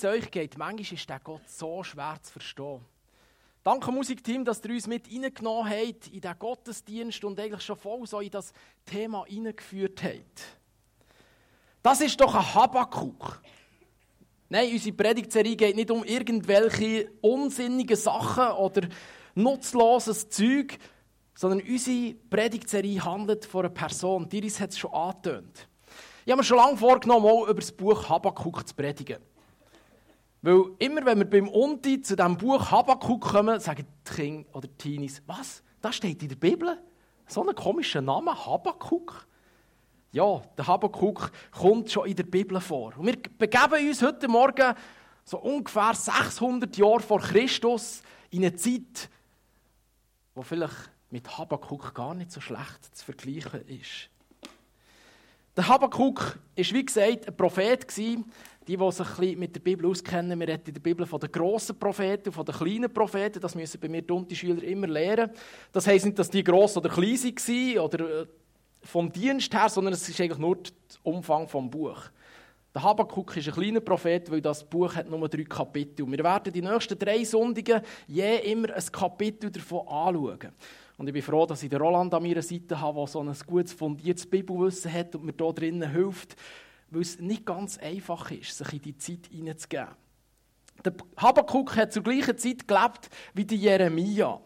es euch geht, manchmal ist der Gott so schwer zu verstehen. Danke Musikteam, dass ihr uns mit reingenommen habt in den Gottesdienst und eigentlich schon voll so in das Thema hineingeführt habt. Das ist doch ein Habakuk. Nein, unsere Predigtserie geht nicht um irgendwelche unsinnigen Sachen oder nutzloses Zeug, sondern unsere Predigtserie handelt von einer Person. Diris hat es schon angetönt. Ich habe mir schon lange vorgenommen, mal über das Buch Habakuk zu predigen. Weil immer, wenn wir beim Unti zu diesem Buch Habakkuk kommen, sagen die Kinder oder die Teenies, was? Das steht in der Bibel? So ein komischer Name, Habakkuk? Ja, der Habakkuk kommt schon in der Bibel vor. Und wir begeben uns heute Morgen so ungefähr 600 Jahre vor Christus in eine Zeit, wo vielleicht mit Habakkuk gar nicht so schlecht zu vergleichen ist. Der Habakkuk war, wie gesagt, ein Prophet, die, die sich ein mit der Bibel auskennen, wir reden in der Bibel von den grossen Propheten und von den kleinen Propheten. Das müssen bei mir die Schüler immer lernen. Das heisst nicht, dass die gross oder klein waren oder äh, vom Dienst her, sondern es ist eigentlich nur der Umfang des Buch. Der Habakkuk ist ein kleiner Prophet, weil das Buch hat nur drei Kapitel. Wir werden die nächsten drei Sonntage je immer ein Kapitel davon anschauen. Und ich bin froh, dass ich den Roland an meiner Seite habe, der so ein gutes, fundiertes Bibelwissen hat und mir hier drinnen hilft weil es nicht ganz einfach ist, sich in die Zeit hineinzugeben. Der Habakkuk hat zur gleichen Zeit gelebt wie die Jeremia.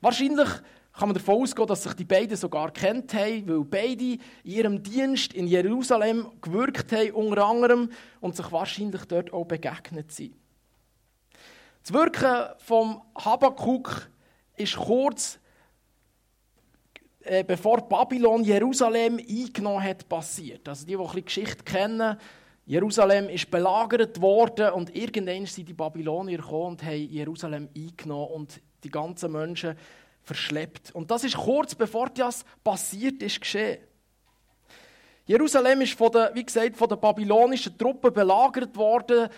Wahrscheinlich kann man davon ausgehen, dass sich die beiden sogar kennt haben, weil beide in ihrem Dienst in Jerusalem gewirkt haben, unter anderem, und sich wahrscheinlich dort auch begegnet sind. Das Wirken vom Habakkuk ist kurz äh, bevor Babylon Jerusalem eingenommen hat, passiert. Also die, die ein Geschichte kennen, Jerusalem ist belagert worden und irgendwann sind die Babylonier gekommen und haben Jerusalem eingenommen und die ganzen Menschen verschleppt. Und das ist kurz bevor das passiert ist geschehen. Jerusalem ist von der, wie gesagt, von den babylonischen Truppen belagert worden.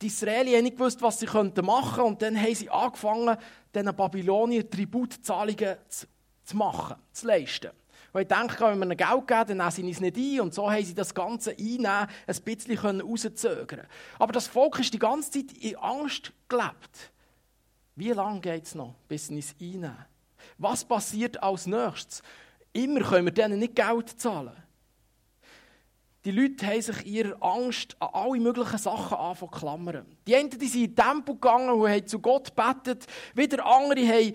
Die Israelis haben nicht gewusst, was sie machen könnten und dann haben sie angefangen, diesen Babylonier Tributzahlungen zu zu machen, zu leisten. Und ich denke, wenn wir ihnen Geld geben, dann nehmen sie es nicht ein. Und so haben sie das Ganze einnehmen, ein bisschen rauszögern Aber das Volk ist die ganze Zeit in Angst gelebt. Wie lange geht es noch, bis sie es einnehmen? Was passiert als nächstes? Immer können wir denen nicht Geld zahlen. Die Leute haben sich ihrer Angst an alle möglichen Sachen anfangen klammern. Die einen die sind in den Tempel gegangen und haben zu Gott gebetet. Wieder andere haben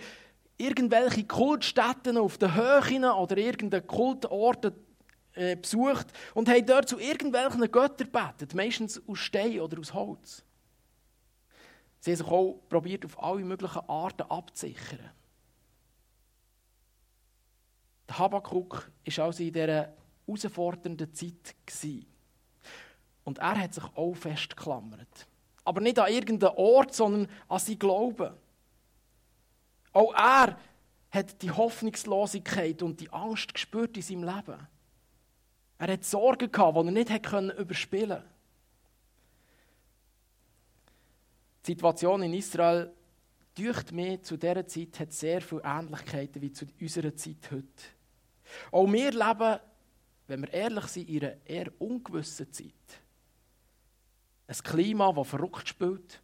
irgendwelche Kultstätten auf den Höhen oder irgendeinen Kultorte äh, besucht und haben dort zu irgendwelchen Göttern gebetet, meistens aus Stein oder aus Holz. Sie haben sich auch probiert, auf alle möglichen Arten abzusichern. Der Habakkuk war also in dieser herausfordernden Zeit. Und er hat sich auch festgeklammert. Aber nicht an irgendeinen Ort, sondern an seinen Glauben. Auch er hat die Hoffnungslosigkeit und die Angst gespürt in seinem Leben. Er hat Sorgen gehabt, die er nicht hat überspielen. Die Situation in Israel, durch mir zu dieser Zeit, hat sehr viele Ähnlichkeiten wie zu unserer Zeit heute. Auch wir leben, wenn wir ehrlich sind, in einer eher ungewissen Zeit. Ein Klima, das verrückt spielt,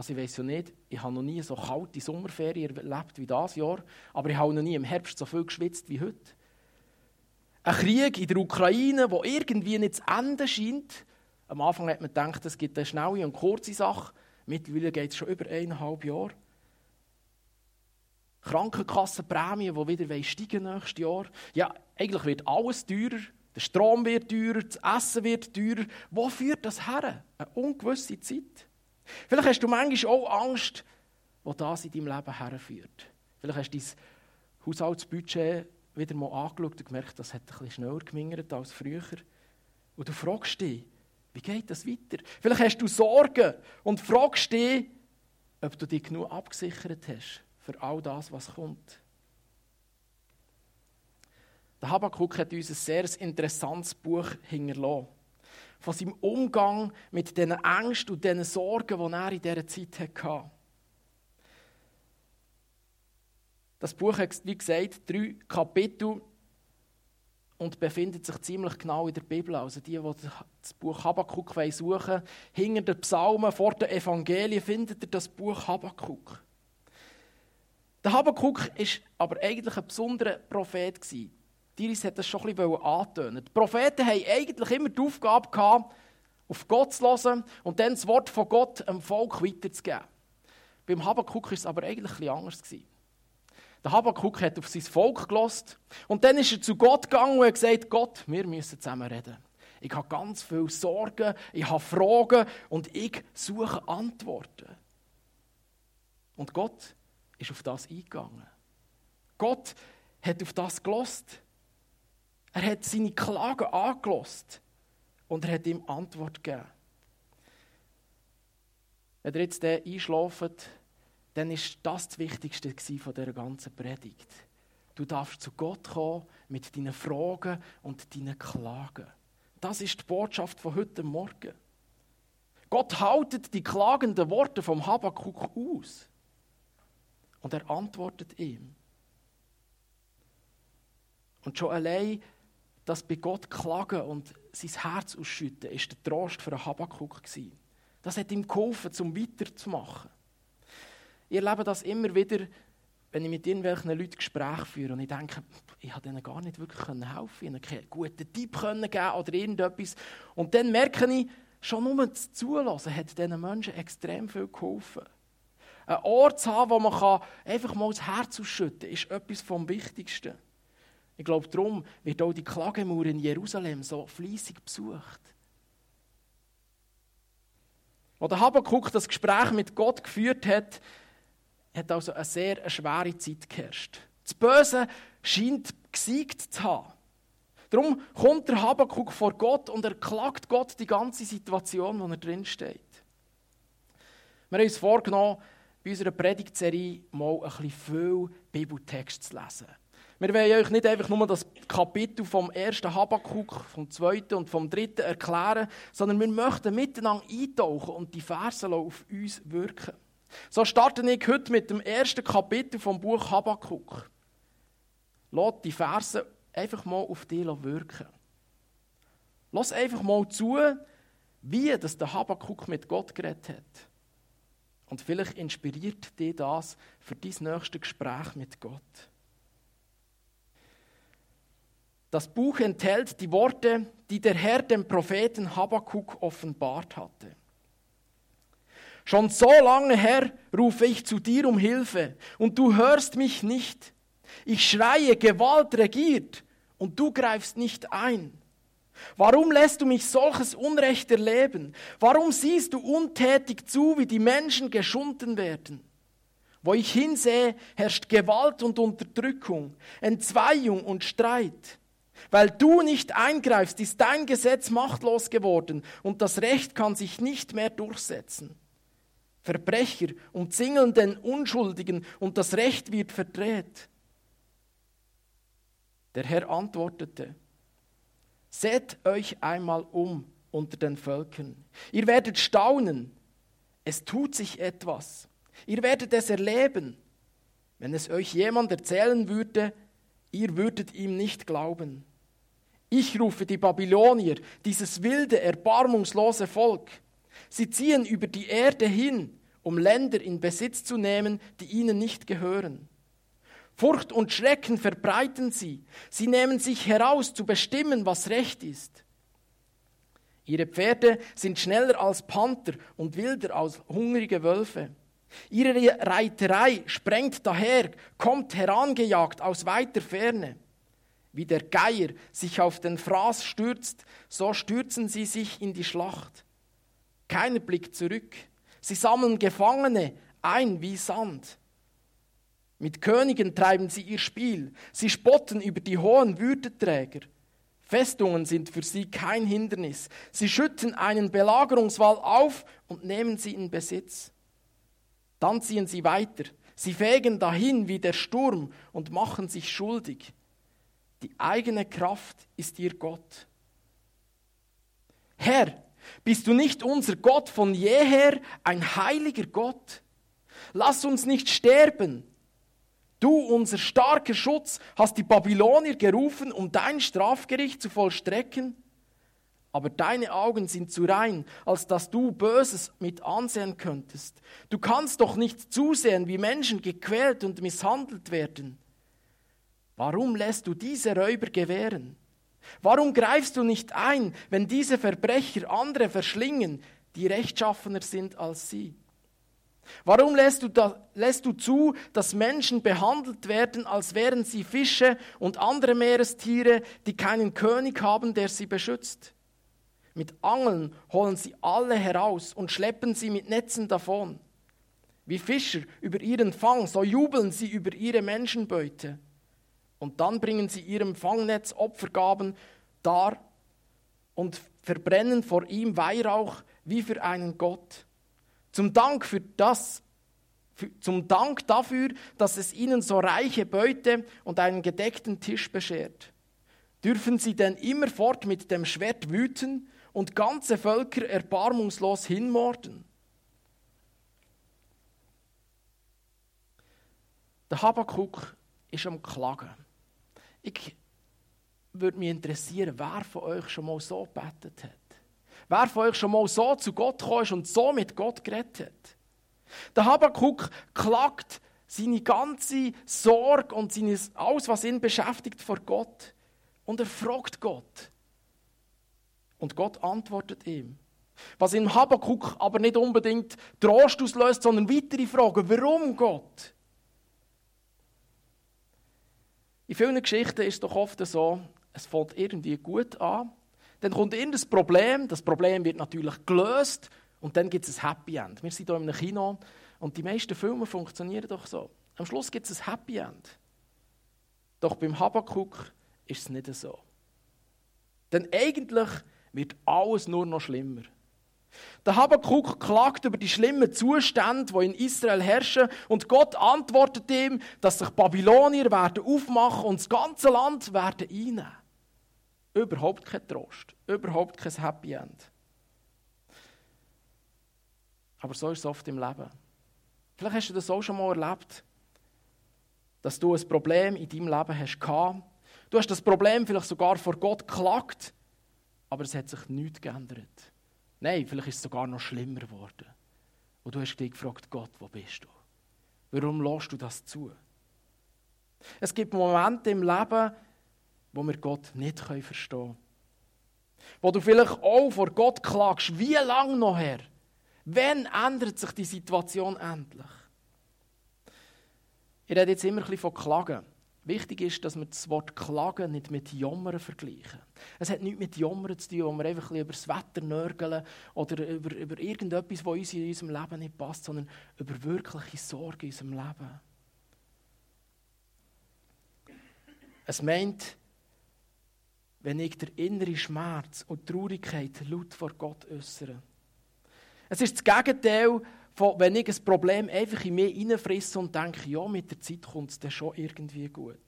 also ich weiß ja nicht, ich habe noch nie so kalte Sommerferien erlebt wie das Jahr, aber ich habe noch nie im Herbst so viel geschwitzt wie heute. Ein Krieg in der Ukraine, der irgendwie nicht zu Ende scheint. Am Anfang hat man gedacht, es gibt eine schnelle und kurze Sache. Mittlerweile geht es schon über eineinhalb Jahre. Krankenkassenprämien, die wieder steigen nächstes Jahr. Ja, eigentlich wird alles teurer. Der Strom wird teurer, das Essen wird teurer. Wo führt das her? Eine ungewisse Zeit. Vielleicht hast du manchmal auch Angst, wo das in deinem Leben herführt. Vielleicht hast du dein Haushaltsbudget wieder mal angeschaut und gemerkt, das hat bisschen schneller gemingert als früher. Und du fragst dich, wie geht das weiter? Vielleicht hast du Sorgen und fragst dich, ob du dich genug abgesichert hast für all das, was kommt. Der Habakkuk hat uns ein sehr interessantes Buch hinterlassen von seinem Umgang mit diesen Ängsten und diesen Sorgen, die er in dieser Zeit hatte. Das Buch hat, wie gesagt, drei Kapitel. und befindet sich ziemlich genau in der Bibel. Also die, die das Buch Habakkuk suchen wollen, hinter den Psalmen, vor den Evangelien findet ihr das Buch Habakkuk. Der Habakkuk war aber eigentlich ein besonderer Prophet. Diris hat das schon ein bisschen antönen. Die Propheten haben eigentlich immer die Aufgabe gehabt, auf Gott zu hören und dann das Wort von Gott dem Volk weiterzugeben. Beim Habakkuk war es aber eigentlich etwas anders. Der Habakkuk hat auf sein Volk gelost und dann ist er zu Gott gegangen und hat gesagt: Gott, wir müssen zusammen reden. Ich habe ganz viele Sorgen, ich habe Fragen und ich suche Antworten. Und Gott ist auf das eingegangen. Gott hat auf das gelost. Er hat seine Klagen angelost und er hat ihm Antwort gegeben. Wenn ihr jetzt einschlaft, dann ist das das Wichtigste von dieser ganzen Predigt. Du darfst zu Gott kommen mit deinen Fragen und deinen Klagen. Das ist die Botschaft von heute Morgen. Gott haltet die klagenden Worte vom Habakkuk aus. Und er antwortet ihm. Und schon allein das bei Gott klagen und sein Herz ausschütten, ist der Trost für einen Habakkuk gewesen. Das hat ihm geholfen, zum weiterzumachen. Ich erlebe das immer wieder, wenn ich mit irgendwelchen Leuten Gespräche führe und ich denke, ich habe ihnen gar nicht wirklich helfen können, ihnen keinen guten Tipp geben oder irgendetwas. Und dann merke ich, schon nur das Zulassen hat diesen Menschen extrem viel geholfen. Ein Ort zu haben, wo man einfach mal das Herz ausschütten kann, ist etwas vom Wichtigsten. Ich glaube, darum wird auch die Klagemauer in Jerusalem so fließig besucht. Als der Habakkuk das Gespräch mit Gott geführt hat, hat also eine sehr schwere Zeit geherrscht. Das Böse scheint gesiegt zu haben. Darum kommt der Habakkuk vor Gott und er klagt Gott die ganze Situation, in der er drin steht. Wir haben uns vorgenommen, bei unserer Predigtserie mal ein bisschen viel Bibeltext zu lesen. Wir wollen euch nicht einfach nur das Kapitel vom ersten Habakkuk, vom zweiten und vom dritten erklären, sondern wir möchten miteinander eintauchen und die Verse auf uns wirken. So starte ich heute mit dem ersten Kapitel vom Buch Habakkuk. Lass die Verse einfach mal auf dich wirken. Lass einfach mal zu, wie das der Habakkuk mit Gott geredet hat. Und vielleicht inspiriert dich das für dein nächste Gespräch mit Gott. Das Buch enthält die Worte, die der Herr dem Propheten Habakkuk offenbart hatte. Schon so lange her rufe ich zu dir um Hilfe und du hörst mich nicht. Ich schreie, Gewalt regiert und du greifst nicht ein. Warum lässt du mich solches Unrecht erleben? Warum siehst du untätig zu, wie die Menschen geschunden werden? Wo ich hinsehe, herrscht Gewalt und Unterdrückung, Entzweiung und Streit. Weil du nicht eingreifst, ist dein Gesetz machtlos geworden und das Recht kann sich nicht mehr durchsetzen. Verbrecher umzingeln den Unschuldigen und das Recht wird verdreht. Der Herr antwortete, Seht euch einmal um unter den Völkern. Ihr werdet staunen. Es tut sich etwas. Ihr werdet es erleben. Wenn es euch jemand erzählen würde, ihr würdet ihm nicht glauben. Ich rufe die Babylonier, dieses wilde, erbarmungslose Volk. Sie ziehen über die Erde hin, um Länder in Besitz zu nehmen, die ihnen nicht gehören. Furcht und Schrecken verbreiten sie. Sie nehmen sich heraus zu bestimmen, was recht ist. Ihre Pferde sind schneller als Panther und wilder als hungrige Wölfe. Ihre Reiterei sprengt daher, kommt herangejagt aus weiter Ferne. Wie der Geier sich auf den Fraß stürzt, so stürzen sie sich in die Schlacht. Keiner blickt zurück. Sie sammeln Gefangene ein wie Sand. Mit Königen treiben sie ihr Spiel. Sie spotten über die hohen Würdeträger. Festungen sind für sie kein Hindernis. Sie schütten einen Belagerungswall auf und nehmen sie in Besitz. Dann ziehen sie weiter. Sie fegen dahin wie der Sturm und machen sich schuldig. Die eigene Kraft ist ihr Gott. Herr, bist du nicht unser Gott von jeher, ein heiliger Gott? Lass uns nicht sterben. Du, unser starker Schutz, hast die Babylonier gerufen, um dein Strafgericht zu vollstrecken. Aber deine Augen sind zu rein, als dass du Böses mit ansehen könntest. Du kannst doch nicht zusehen, wie Menschen gequält und misshandelt werden. Warum lässt du diese Räuber gewähren? Warum greifst du nicht ein, wenn diese Verbrecher andere verschlingen, die rechtschaffener sind als sie? Warum lässt du, da, lässt du zu, dass Menschen behandelt werden, als wären sie Fische und andere Meerestiere, die keinen König haben, der sie beschützt? Mit Angeln holen sie alle heraus und schleppen sie mit Netzen davon. Wie Fischer über ihren Fang, so jubeln sie über ihre Menschenbeute. Und dann bringen sie ihrem Fangnetz Opfergaben dar und verbrennen vor ihm Weihrauch wie für einen Gott. Zum Dank für das, für, zum Dank dafür, dass es ihnen so reiche Beute und einen gedeckten Tisch beschert. Dürfen sie denn immerfort mit dem Schwert wüten und ganze Völker erbarmungslos hinmorden? Der Habakuk ist am Klagen. Ich würde mich interessieren, wer von euch schon mal so betet hat. Wer von euch schon mal so zu Gott gekommen ist und so mit Gott geredet hat. Der Habakuk klagt seine ganze Sorge und alles, was ihn beschäftigt, vor Gott. Und er fragt Gott. Und Gott antwortet ihm. Was in Habakuk aber nicht unbedingt Trost auslöst, sondern weitere Fragen. Warum Gott? In vielen Geschichten ist es doch oft so, es fängt irgendwie gut an, dann kommt irgendein Problem, das Problem wird natürlich gelöst und dann gibt es ein Happy End. Wir sind hier einem Kino und die meisten Filme funktionieren doch so. Am Schluss gibt es ein Happy End. Doch beim Habakuk ist es nicht so. Denn eigentlich wird alles nur noch schlimmer. Der Habakuk klagt über die schlimmen Zustände, die in Israel herrschen, und Gott antwortet ihm, dass sich Babylonier werden aufmachen und das ganze Land werden einnehmen. Überhaupt kein Trost, überhaupt kein Happy End. Aber so ist es oft im Leben. Vielleicht hast du das auch schon mal erlebt, dass du ein Problem in deinem Leben hast. Du hast das Problem vielleicht sogar vor Gott geklagt, aber es hat sich nichts geändert. Nein, vielleicht ist es sogar noch schlimmer geworden. Und du hast dich gefragt, Gott, wo bist du? Warum lässt du das zu? Es gibt Momente im Leben, wo wir Gott nicht verstehen können. Wo du vielleicht auch vor Gott klagst, wie lange noch her? Wann ändert sich die Situation endlich? Ich rede jetzt immer ein bisschen von Klagen. Wichtig ist, dass wir das Wort Klagen nicht mit Jammern vergleichen. Es hat nichts mit Jammern zu tun, wo wir einfach ein über das Wetter nörgeln oder über, über irgendetwas, was uns in unserem Leben nicht passt, sondern über wirkliche Sorge in unserem Leben. Es meint, wenn ich der innere Schmerz und Traurigkeit laut vor Gott äußere. Es ist das Gegenteil von, wenn ich ein Problem einfach in mir hineinfrisse und denke, ja, mit der Zeit kommt es dann schon irgendwie gut.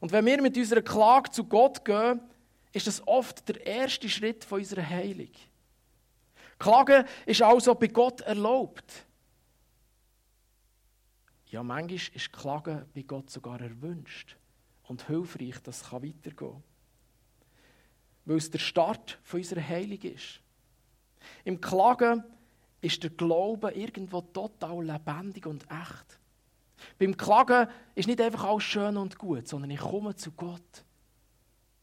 Und wenn wir mit unserer Klage zu Gott gehen, ist das oft der erste Schritt von unserer Heilung. Klagen ist also bei Gott erlaubt. Ja, manchmal ist Klagen bei Gott sogar erwünscht und hilfreich, dass es weitergehen kann. Weil es der Start von unserer Heilung ist. Im Klagen ist der Glaube irgendwo total lebendig und echt. Beim Klagen ist nicht einfach alles schön und gut, sondern ich komme zu Gott.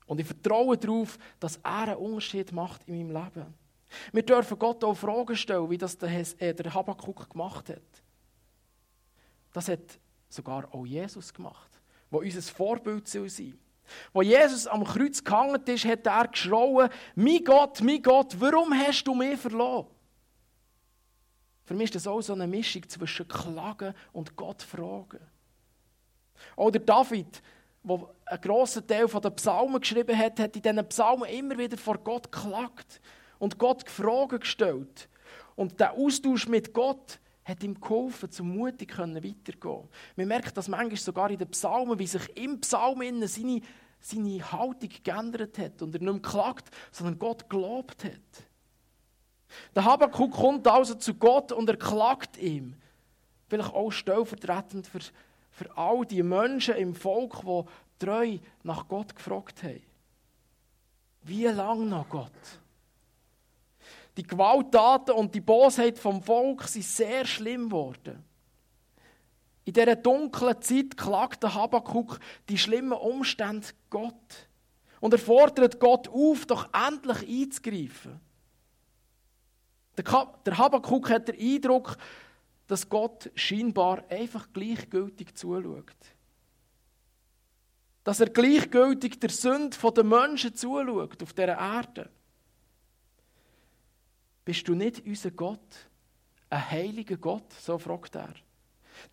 Und ich vertraue darauf, dass er einen Unterschied macht in meinem Leben. Wir dürfen Gott auch Fragen stellen, wie das der, äh, Habakkuk gemacht hat. Das hat sogar auch Jesus gemacht, wo unser Vorbild sein soll. Wo Jesus am Kreuz gehangen ist, hat er geschrauen, mein Gott, mein Gott, warum hast du mich verloren? Für mich ist das auch so eine Mischung zwischen Klagen und Gott fragen. Oder David, der einen grossen Teil der Psalmen geschrieben hat, hat in diesen Psalmen immer wieder vor Gott geklagt und Gott Fragen gestellt. Und der Austausch mit Gott hat ihm geholfen, zum mutig weiterzugehen. Man merkt das manchmal sogar in den Psalmen, wie sich im Psalm seine, seine Haltung geändert hat und er nicht mehr klagt, sondern Gott gelobt hat. Der Habakkuk kommt also zu Gott und er klagt ihm. Vielleicht auch stellvertretend für, für all die Menschen im Volk, die treu nach Gott gefragt haben. Wie lange noch Gott? Die Gewalttaten und die Bosheit vom Volk sind sehr schlimm geworden. In dieser dunklen Zeit klagt der Habakkuk die schlimmen Umstände Gott. Und er fordert Gott auf, doch endlich einzugreifen. Der Habakkuk hat den Eindruck, dass Gott scheinbar einfach gleichgültig zuschaut. Dass er gleichgültig der Sünde der Menschen zuschaut auf dieser Erde. Bist du nicht unser Gott, ein heiliger Gott? So fragt er.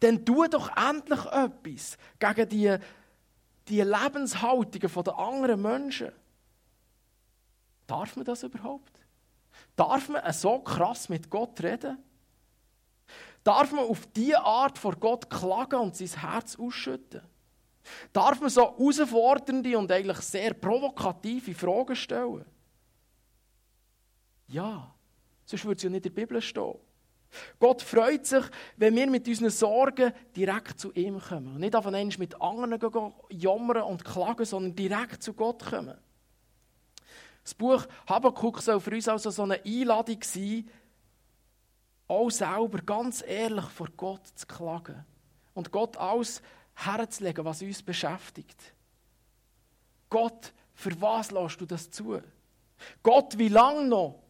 Dann tu doch endlich etwas gegen die, die Lebenshaltungen der anderen Menschen. Darf man das überhaupt? Darf man so krass mit Gott reden? Darf man auf diese Art vor Gott klagen und sein Herz ausschütten? Darf man so herausfordernde und eigentlich sehr provokative Fragen stellen? Ja, sonst würde es ja nicht in der Bibel stehen. Gott freut sich, wenn wir mit unseren Sorgen direkt zu ihm kommen. Und nicht auf einmal mit anderen jammern und klagen, sondern direkt zu Gott kommen. Das Buch Habakkuk soll für uns also so eine Einladung sein, auch selber ganz ehrlich vor Gott zu klagen und Gott alles herzulegen, was uns beschäftigt. Gott, für was lässt du das zu? Gott, wie lange noch?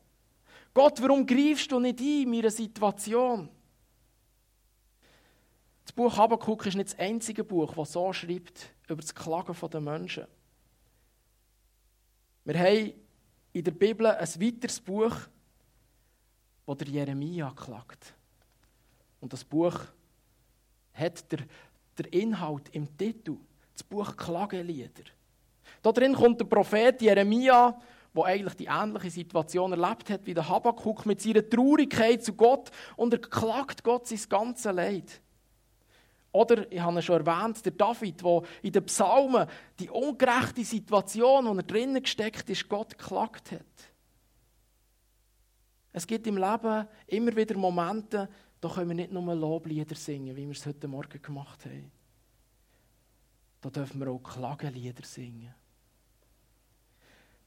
Gott, warum greifst du nicht ein in meine Situation? Das Buch Habakkuk ist nicht das einzige Buch, das so schreibt über das Klagen der Menschen. Wir haben in der Bibel ein weiteres Buch, wo der Jeremia klagt. Und das Buch hat der, der Inhalt im Titel, das Buch Klagelieder. Da drin kommt der Prophet Jeremia, der eigentlich die ähnliche Situation erlebt hat wie der Habakkuk, mit seiner Traurigkeit zu Gott und er klagt Gott sein ganzes Leid. Oder, ich habe es schon erwähnt, der David, der in den Psalmen die ungerechte Situation, in der er drinnen gesteckt ist, Gott geklagt hat. Es gibt im Leben immer wieder Momente, da können wir nicht nur Loblieder singen, wie wir es heute Morgen gemacht haben. Da dürfen wir auch Klagenlieder singen.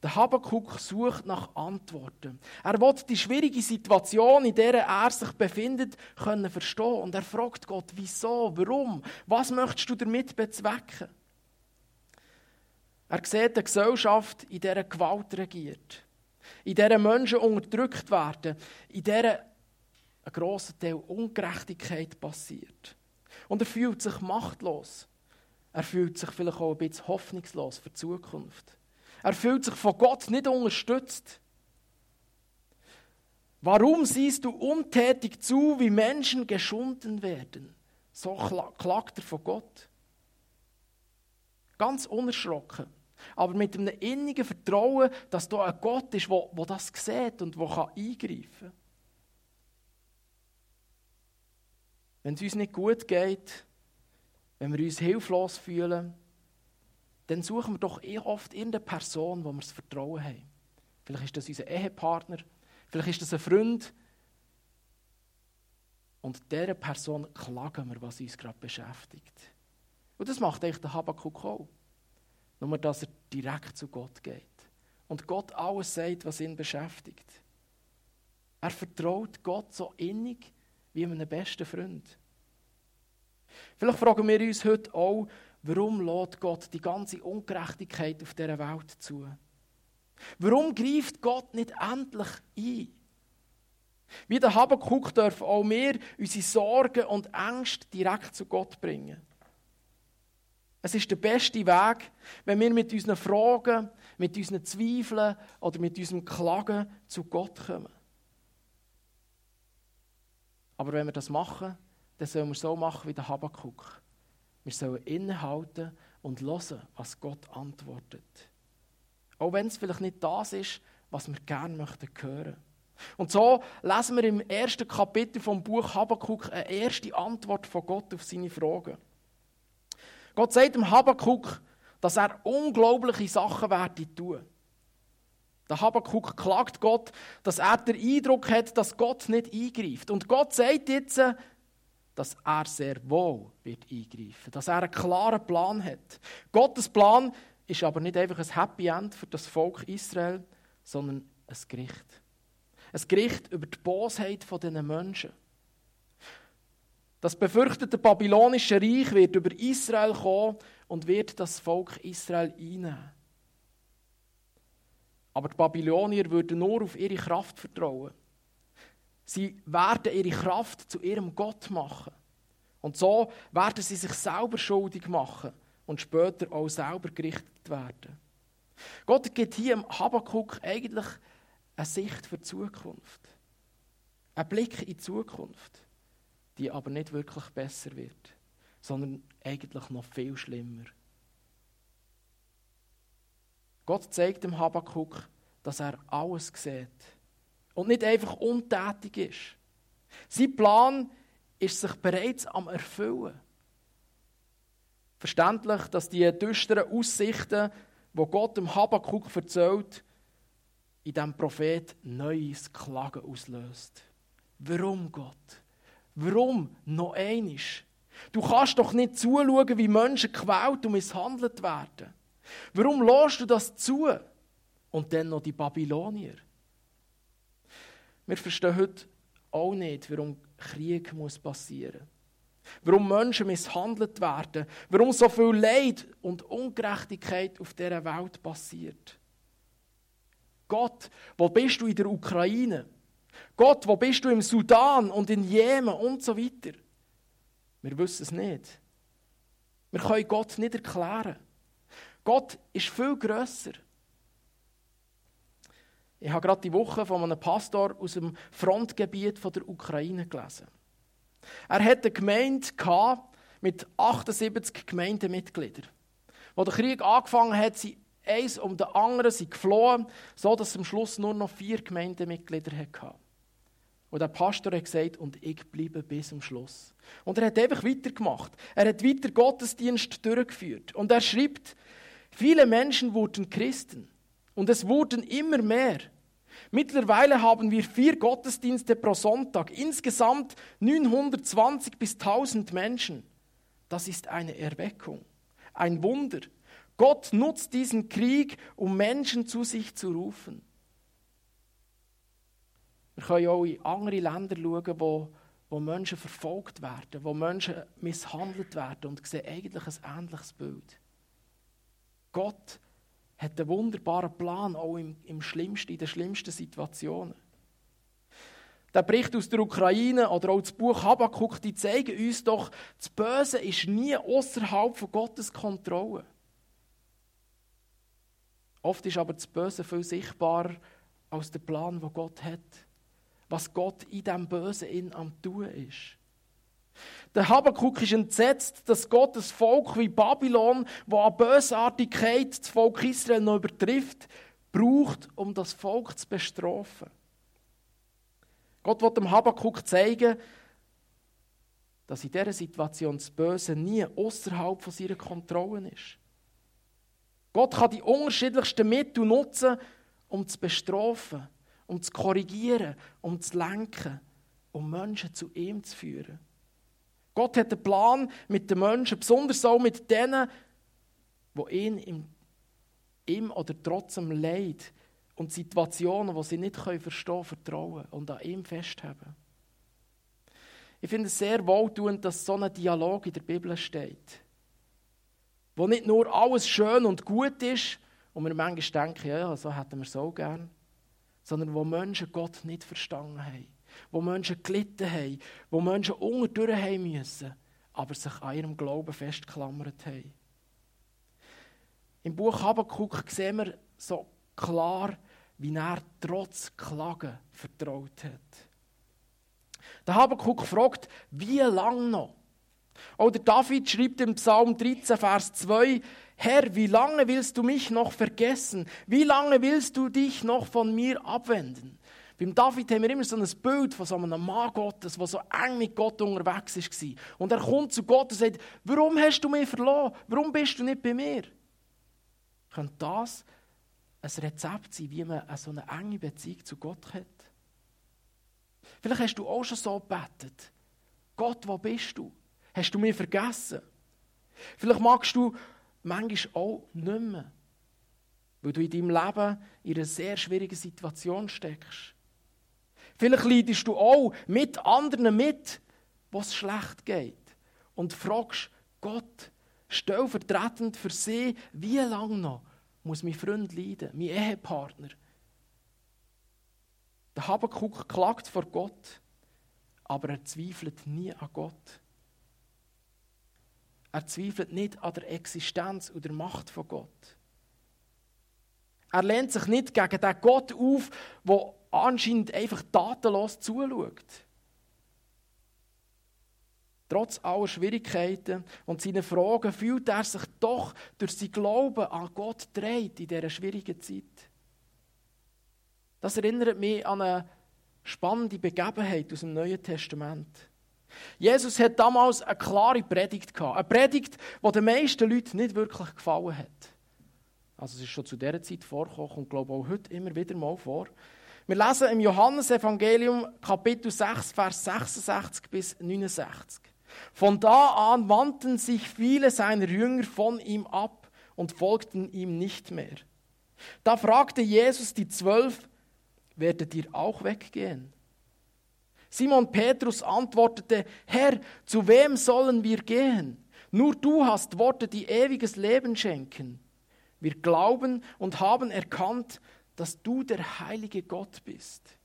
Der Habakuk sucht nach Antworten. Er will die schwierige Situation, in der er sich befindet, können verstehen. Und er fragt Gott, wieso, warum, was möchtest du damit bezwecken? Er sieht eine Gesellschaft, in der Gewalt regiert in der Menschen unterdrückt werden, in der ein grosser Teil Ungerechtigkeit passiert. Und er fühlt sich machtlos. Er fühlt sich vielleicht auch ein bisschen hoffnungslos für die Zukunft. Er fühlt sich von Gott nicht unterstützt. Warum siehst du untätig zu, wie Menschen geschunden werden? So klagt er von Gott. Ganz unerschrocken aber mit einem innigen Vertrauen, dass da ein Gott ist, der, das sieht und der eingreifen kann. Wenn es uns nicht gut geht, wenn wir uns hilflos fühlen, dann suchen wir doch eher oft irgendeine Person, wo wir das Vertrauen haben. Vielleicht ist das unser Ehepartner, vielleicht ist das ein Freund. Und dieser Person klagen wir, was uns gerade beschäftigt. Und das macht eigentlich der Habakkuk auch. Nur, dass er direkt zu Gott geht. Und Gott alles sagt, was ihn beschäftigt. Er vertraut Gott so innig wie einem besten Freund. Vielleicht fragen wir uns heute auch, warum lädt Gott die ganze Ungerechtigkeit auf dieser Welt zu? Warum greift Gott nicht endlich ein? Wie der Habakuk dürfen auch wir unsere Sorgen und Ängste direkt zu Gott bringen. Es ist der beste Weg, wenn wir mit unseren Fragen, mit unseren Zweifeln oder mit unserem Klagen zu Gott kommen. Aber wenn wir das machen, dann sollen wir so machen wie der Habakuk. Wir sollen innehalten und hören, was Gott antwortet. Auch wenn es vielleicht nicht das ist, was wir gerne möchten hören. Und so lesen wir im ersten Kapitel vom Buch Habakuk eine erste Antwort von Gott auf seine Fragen. Gott sagt dem Habakuk, dass er unglaubliche Sachen werde tun. Der Habakuk klagt Gott, dass er den Eindruck hat, dass Gott nicht eingreift. Und Gott sagt jetzt, dass er sehr wohl wird eingreifen dass er einen klaren Plan hat. Gottes Plan ist aber nicht einfach ein Happy End für das Volk Israel, sondern ein Gericht. Ein Gericht über die Bosheit dieser Menschen. Das befürchtete babylonische Reich wird über Israel kommen und wird das Volk Israel einnehmen. Aber die Babylonier würden nur auf ihre Kraft vertrauen. Sie werden ihre Kraft zu ihrem Gott machen. Und so werden sie sich selber schuldig machen und später auch selber gerichtet werden. Gott gibt hier im Habakkuk eigentlich eine Sicht für die Zukunft. Ein Blick in die Zukunft, die aber nicht wirklich besser wird, sondern eigentlich noch viel schlimmer. Gott zeigt dem Habakkuk, dass er alles sieht und nicht einfach untätig ist. Sein Plan ist sich bereits am Erfüllen. Verständlich, dass die düsteren Aussichten, wo Gott dem Habakkuk erzählt, in diesem Prophet neues Klagen auslöst. Warum, Gott? Warum noch einisch? Du kannst doch nicht zuschauen, wie Menschen gequält und misshandelt werden. Warum lässt du das zu? Und dann noch die Babylonier. Wir verstehen heute auch nicht, warum Krieg muss passieren muss. Warum Menschen misshandelt werden. Warum so viel Leid und Ungerechtigkeit auf dieser Welt passiert. Gott, wo bist du in der Ukraine? Gott, wo bist du im Sudan und in Jemen und so weiter? Wir wissen es nicht. Wir können Gott nicht erklären. Gott ist viel grösser. Ich habe gerade die Woche von einem Pastor aus dem Frontgebiet der Ukraine gelesen. Er hatte eine Gemeinde mit 78 Gemeindemitgliedern. Als der Krieg angefangen hat, sie eins um den anderen sind geflohen, so dass es am Schluss nur noch vier Gemeindemitglieder hatte. Und der Pastor hat gesagt, und ich bleibe bis zum Schluss. Und er hat einfach weitergemacht. Er hat weiter Gottesdienst durchgeführt. Und er schreibt, viele Menschen wurden Christen. Und es wurden immer mehr. Mittlerweile haben wir vier Gottesdienste pro Sonntag. Insgesamt 920 bis 1000 Menschen. Das ist eine Erweckung. Ein Wunder. Gott nutzt diesen Krieg, um Menschen zu sich zu rufen. Wir können auch in andere Länder schauen, wo, wo Menschen verfolgt werden, wo Menschen misshandelt werden und sehen eigentlich ein ähnliches Bild. Gott hat einen wunderbaren Plan, auch im, im schlimmsten, in den schlimmsten Situationen. Der Bericht aus der Ukraine oder auch das Buch Habakkuk, die zeigen uns doch, das Böse ist nie außerhalb von Gottes Kontrolle. Oft ist aber das Böse viel sichtbarer als der Plan, den Gott hat. Was Gott in diesem Bösen in am Tun ist. Der Habakkuk ist entsetzt, dass Gott das Volk wie Babylon, wo an Bösartigkeit das Volk Israel noch übertrifft, braucht, um das Volk zu bestrafen. Gott wird dem Habakkuk zeigen, dass in dieser Situation das Böse nie außerhalb von seiner Kontrolle ist. Gott kann die unterschiedlichsten Mittel nutzen, um zu bestrafen, um zu korrigieren, um zu lenken, um Menschen zu ihm zu führen. Gott hat einen Plan mit den Menschen, besonders auch mit denen, die ihn im, ihm oder trotzdem Leid und Situationen, die sie nicht verstehen können, vertrauen und an ihm festhalten. Ich finde es sehr wohltuend, dass so ein Dialog in der Bibel steht. Wo nicht nur alles schön und gut ist und wir manchmal denken, ja, so hätten wir es auch gern, sondern wo Menschen Gott nicht verstanden haben wo Menschen gelitten haben, wo Menschen unterdurch haben müssen, aber sich an ihrem Glauben festgeklammert haben. Im Buch Habakkuk sehen wir so klar, wie er trotz Klagen vertraut hat. Der Habakkuk fragt, wie lange noch? Oder David schreibt im Psalm 13, Vers 2, Herr, wie lange willst du mich noch vergessen? Wie lange willst du dich noch von mir abwenden? Beim David haben wir immer so ein Bild von so einem Mann Gottes, der so eng mit Gott unterwegs war. Und er kommt zu Gott und sagt, warum hast du mich verloren? Warum bist du nicht bei mir? Könnte das ein Rezept sein, wie man so eine enge Beziehung zu Gott hat? Vielleicht hast du auch schon so gebetet Gott, wo bist du? Hast du mich vergessen? Vielleicht magst du manchmal auch nicht mehr, weil du in deinem Leben in einer sehr schwierigen Situation steckst. Vielleicht leidest du auch mit anderen mit, was schlecht geht und fragst Gott stellvertretend für sie, wie lange noch muss mein Freund leiden, mein Ehepartner. Der Habakuk klagt vor Gott, aber er zweifelt nie an Gott. Er zweifelt nicht an der Existenz und der Macht von Gott. Er lehnt sich nicht gegen den Gott auf, der anscheinend einfach tatenlos zuschaut. Trotz aller Schwierigkeiten und seiner Fragen fühlt er sich doch durch sein Glauben an Gott dreht in dieser schwierigen Zeit. Das erinnert mich an eine spannende Begebenheit aus dem Neuen Testament. Jesus hat damals eine klare Predigt gehabt. Eine Predigt, die den meisten Leuten nicht wirklich gefallen hat. Also es ist schon zu dieser Zeit vorgekommen und glaube auch heute immer wieder mal vor. Wir lesen im Johannesevangelium Kapitel 6, Vers 66 bis 69. Von da an wandten sich viele seiner Jünger von ihm ab und folgten ihm nicht mehr. Da fragte Jesus die Zwölf, werdet ihr auch weggehen? Simon Petrus antwortete, Herr, zu wem sollen wir gehen? Nur du hast Worte, die ewiges Leben schenken. Wir glauben und haben erkannt, dass du der heilige Gott bist.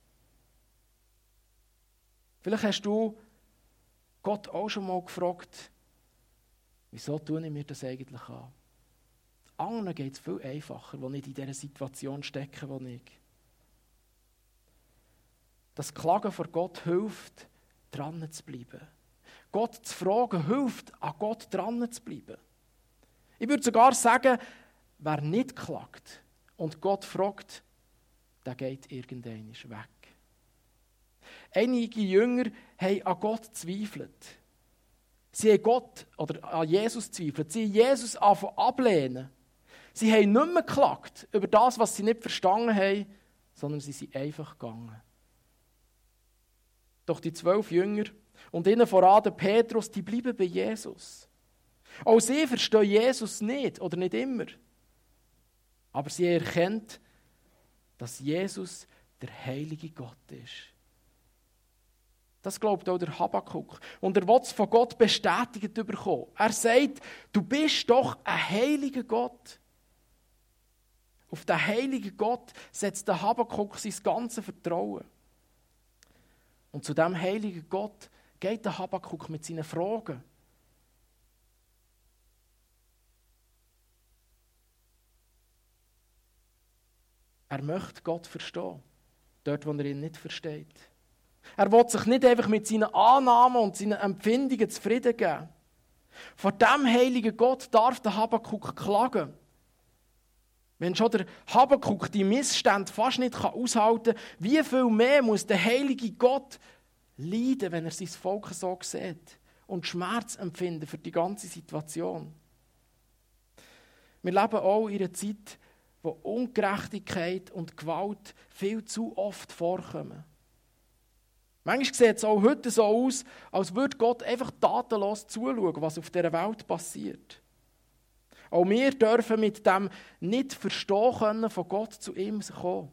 Vielleicht hast du Gott auch schon mal gefragt, wieso tue ich mir das eigentlich an? Anderen geht es viel einfacher, die nicht in dieser Situation stecken, wo ich. Das Klagen vor Gott hilft, dran zu bleiben. Gott zu fragen hilft, an Gott dran zu bleiben. Ich würde sogar sagen, wer nicht klagt und Gott fragt, der geht irgendwann weg. Einige Jünger haben an Gott zweifelt. Sie haben Gott oder an Jesus zweifelt. Sie haben Jesus ablehnen. Sie haben nicht mehr geklagt über das, was sie nicht verstanden haben, sondern sie sind einfach gegangen. Doch die zwölf Jünger und ihnen voran der Petrus, die bleiben bei Jesus. Auch sie verstehen Jesus nicht oder nicht immer. Aber sie erkennt, dass Jesus der heilige Gott ist. Das glaubt auch der Habakkuk. Und er will es von Gott bestätigt bekommen. Er sagt, du bist doch ein heiliger Gott. Auf den heiligen Gott setzt der Habakkuk sein ganzes Vertrauen. Und zu dem heiligen Gott geht der Habakkuk mit seinen Fragen. Er möchte Gott verstehen, dort, wo er ihn nicht versteht. Er will sich nicht einfach mit seinen Annahmen und seinen Empfindungen zufrieden geben. Vor dem heiligen Gott darf der Habakkuk klagen. Wenn schon der Habakkuk die Missstände fast nicht aushalten kann, wie viel mehr muss der heilige Gott leiden, wenn er sein Volk so sieht und Schmerz empfinden für die ganze Situation. Wir leben auch in einer Zeit, wo Ungerechtigkeit und Gewalt viel zu oft vorkommen. Manchmal sieht es auch heute so aus, als würde Gott einfach tatenlos zuschauen, was auf dieser Welt passiert. Auch wir dürfen mit dem nicht verstehen können, von Gott zu ihm kommen.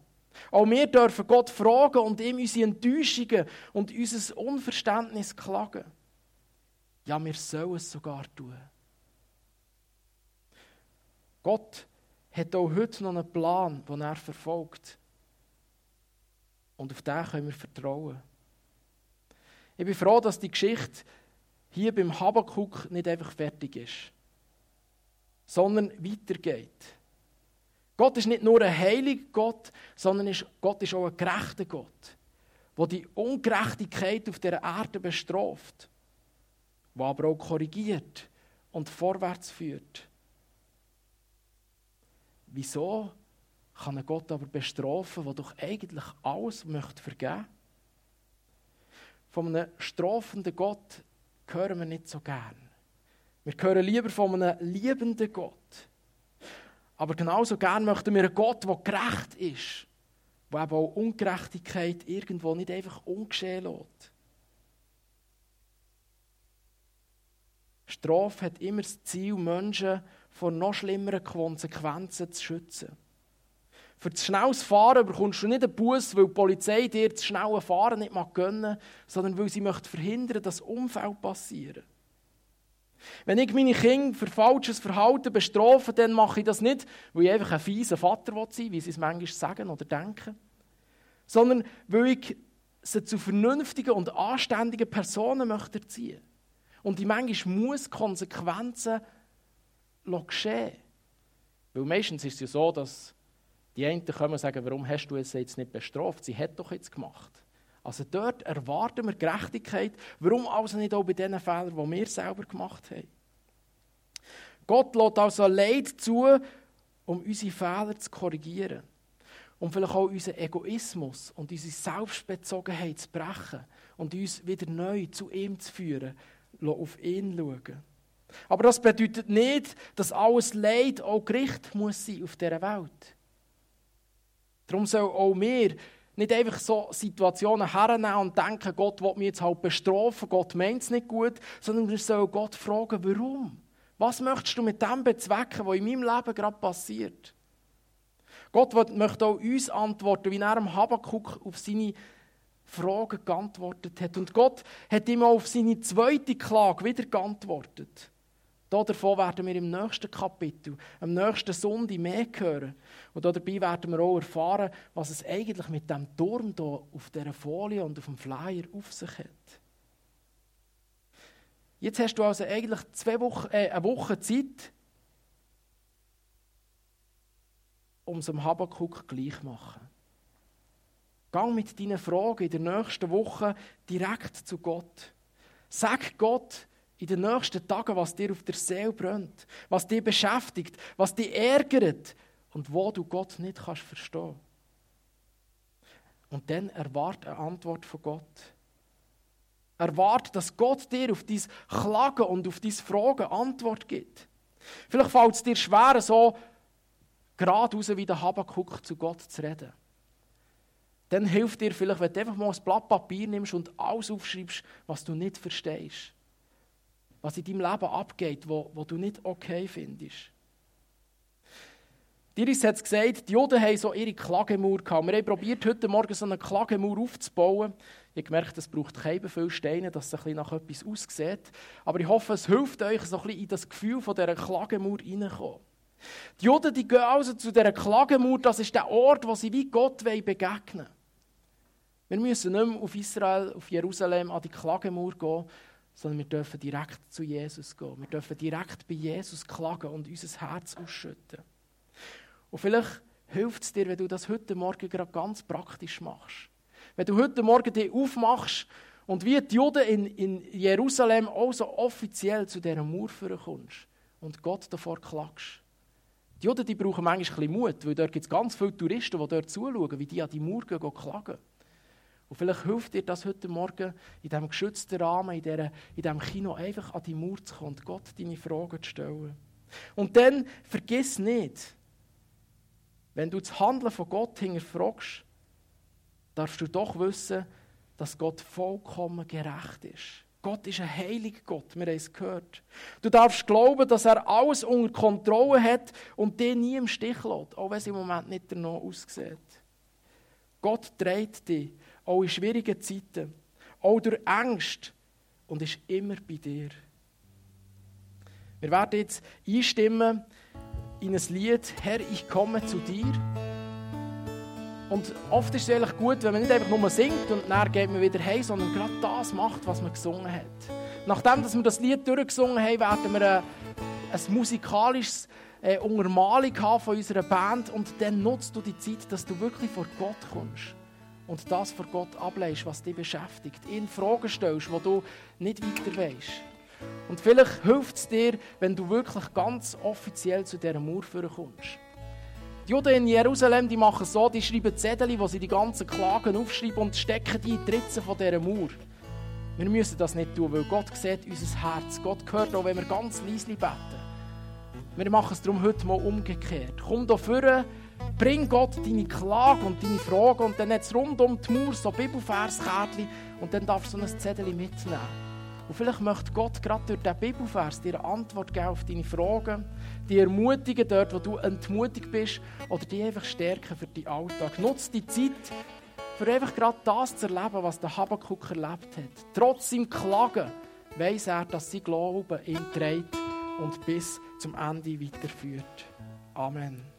Auch wir dürfen Gott fragen und ihm unsere Enttäuschungen und unser Unverständnis klagen. Ja, wir sollen es sogar tun. Gott hat auch heute noch einen Plan, den er verfolgt. Und auf den können wir vertrauen. Ich bin froh, dass die Geschichte hier beim Habakuk nicht einfach fertig ist, sondern weitergeht. Gott ist nicht nur ein heiliger Gott, sondern Gott ist auch ein gerechter Gott, der die Ungerechtigkeit auf der Erde bestraft, der aber auch korrigiert und vorwärts führt. Wieso kann ein Gott aber bestrafen, der doch eigentlich alles möchte vergeben möchte? von einem strafenden Gott hören wir nicht so gern. Wir hören lieber von einem liebenden Gott. Aber genauso gern möchten wir einen Gott, der gerecht ist, der eben auch Ungerechtigkeit irgendwo nicht einfach ungeschehen lässt. Strafe hat immer das Ziel, Menschen vor noch schlimmeren Konsequenzen zu schützen. Für das schnelles Fahren bekommst du nicht einen Bus, weil die Polizei dir das schnelle Fahren nicht gönnen mag, sondern weil sie möchte verhindern, dass Unfälle passieren. Wenn ich meine Kinder für falsches Verhalten bestrafe, dann mache ich das nicht, weil ich einfach ein fieser Vater sein will, wie sie es manchmal sagen oder denken, sondern weil ich sie zu vernünftigen und anständigen Personen möchte erziehen. Und die manchmal muss Konsequenzen geschehen. Weil meistens ist es ja so, dass die einen kommen und sagen, warum hast du es jetzt nicht bestraft? Sie hat doch jetzt gemacht. Also dort erwarten wir Gerechtigkeit. Warum also nicht auch bei den Fehlern, die wir selber gemacht haben? Gott lässt also Leid zu, um unsere Fehler zu korrigieren. Um vielleicht auch unseren Egoismus und unsere Selbstbezogenheit zu brechen und uns wieder neu zu ihm zu führen, auf ihn schauen. Aber das bedeutet nicht, dass alles Leid auch Gericht muss sein auf dieser Welt. Darum soll auch wir nicht einfach so Situationen hernehmen und denken, Gott will mich jetzt halt bestrafen, Gott meint es nicht gut, sondern wir sollen Gott fragen, warum? Was möchtest du mit dem bezwecken, was in meinem Leben gerade passiert? Gott möchte auch uns antworten, wie er am Habakkuk auf seine Fragen geantwortet hat. Und Gott hat ihm auch auf seine zweite Klage wieder geantwortet. Davon werden wir im nächsten Kapitel, am nächsten Sonntag mehr hören. Und dabei werden wir auch erfahren, was es eigentlich mit dem Turm hier auf dieser Folie und auf dem Flyer auf sich hat. Jetzt hast du also eigentlich zwei Wochen, äh, eine Woche Zeit, um es dem Habakkuk gleich zu machen. Gang mit deinen Fragen in der nächsten Woche direkt zu Gott. Sag Gott, in den nächsten Tagen, was dir auf der Seele brennt, was dich beschäftigt, was dich ärgert und wo du Gott nicht kannst verstehen. Und dann erwarte eine Antwort von Gott. Erwarte, dass Gott dir auf dein Klagen und auf deine Fragen Antwort gibt. Vielleicht fällt es dir schwer, so geradeaus wie der Habakuk zu Gott zu reden. Dann hilft dir vielleicht, wenn du einfach mal ein Blatt Papier nimmst und alles aufschreibst, was du nicht verstehst was in deinem Leben abgeht, wo, wo du nicht okay findest. Iris hat es gesagt, die Juden haben so ihre Klagemauer gehabt. Wir haben probiert, heute Morgen so eine Klagemauer aufzubauen. Ich habe gemerkt, es braucht keine viele Steine, dass es ein bisschen nach etwas aussieht. Aber ich hoffe, es hilft euch, so ein bisschen in das Gefühl von dieser Klagemauer reinzukommen. Die Juden die gehen also zu dieser Klagemauer, das ist der Ort, wo sie wie Gott begegnen wollen. Wir müssen nicht mehr auf Israel, auf Jerusalem an die Klagemauer gehen, sondern wir dürfen direkt zu Jesus gehen. Wir dürfen direkt bei Jesus klagen und unser Herz ausschütten. Und vielleicht hilft es dir, wenn du das heute Morgen gerade ganz praktisch machst. Wenn du heute Morgen dich aufmachst und wie die Juden in, in Jerusalem auch so offiziell zu dieser Mauer kommst und Gott davor klagst. Die Juden die brauchen manchmal ein bisschen Mut, weil dort gibt es ganz viele Touristen, die dort zuschauen, wie die an die Mauer gehen, klagen. Und vielleicht hilft dir das heute Morgen in diesem geschützten Rahmen, in, dieser, in diesem Kino, einfach an die Mauer zu kommen und Gott deine Fragen zu stellen. Und dann vergiss nicht, wenn du das Handeln von Gott hinterfragst, darfst du doch wissen, dass Gott vollkommen gerecht ist. Gott ist ein heiliger Gott, wir haben es gehört. Du darfst glauben, dass er alles unter Kontrolle hat und dich nie im Stich lässt, auch wenn es im Moment nicht danach aussieht. Gott dreht dich auch in schwierigen Zeiten, auch durch Angst und ist immer bei dir. Wir werden jetzt einstimmen in ein Lied, Herr, ich komme zu dir. Und oft ist es eigentlich gut, wenn man nicht einfach nur singt und dann geht man wieder heim, sondern gerade das macht, was man gesungen hat. Nachdem dass wir das Lied durchgesungen haben, werden wir ein, ein musikalisches äh, Untermalung haben von unserer Band und dann nutzt du die Zeit, dass du wirklich vor Gott kommst und das vor Gott ableist, was dich beschäftigt. Ihn Fragen stellst, wo du nicht weiter weißt. Und vielleicht hilft es dir, wenn du wirklich ganz offiziell zu dieser Mauer kommst. Die Juden in Jerusalem die machen so, die schreiben Zettel, wo sie die ganzen Klagen aufschreiben und stecken die in die Ritze von dieser Mauer. Wir müssen das nicht tun, weil Gott sieht unser Herz. Gott hört auch, wenn wir ganz leise beten. Wir machen es darum heute mal umgekehrt. Komm hier vorne, Bring Gott deine Klage und deine Fragen und dann jetzt rund um die Mauer so Bibelverskärtchen und dann darfst du so ein Zettel mitnehmen. Und vielleicht möchte Gott gerade durch diesen Bibelvers dir eine Antwort geben auf deine Fragen, die ermutigen dort, wo du entmutigt bist, oder die einfach stärken für deinen Alltag. Nutze die Zeit, für einfach gerade das zu erleben, was der Habakkuk erlebt hat. Trotz seinem Klagen weiß er, dass sein Glaube ihn trägt und bis zum Ende weiterführt. Amen.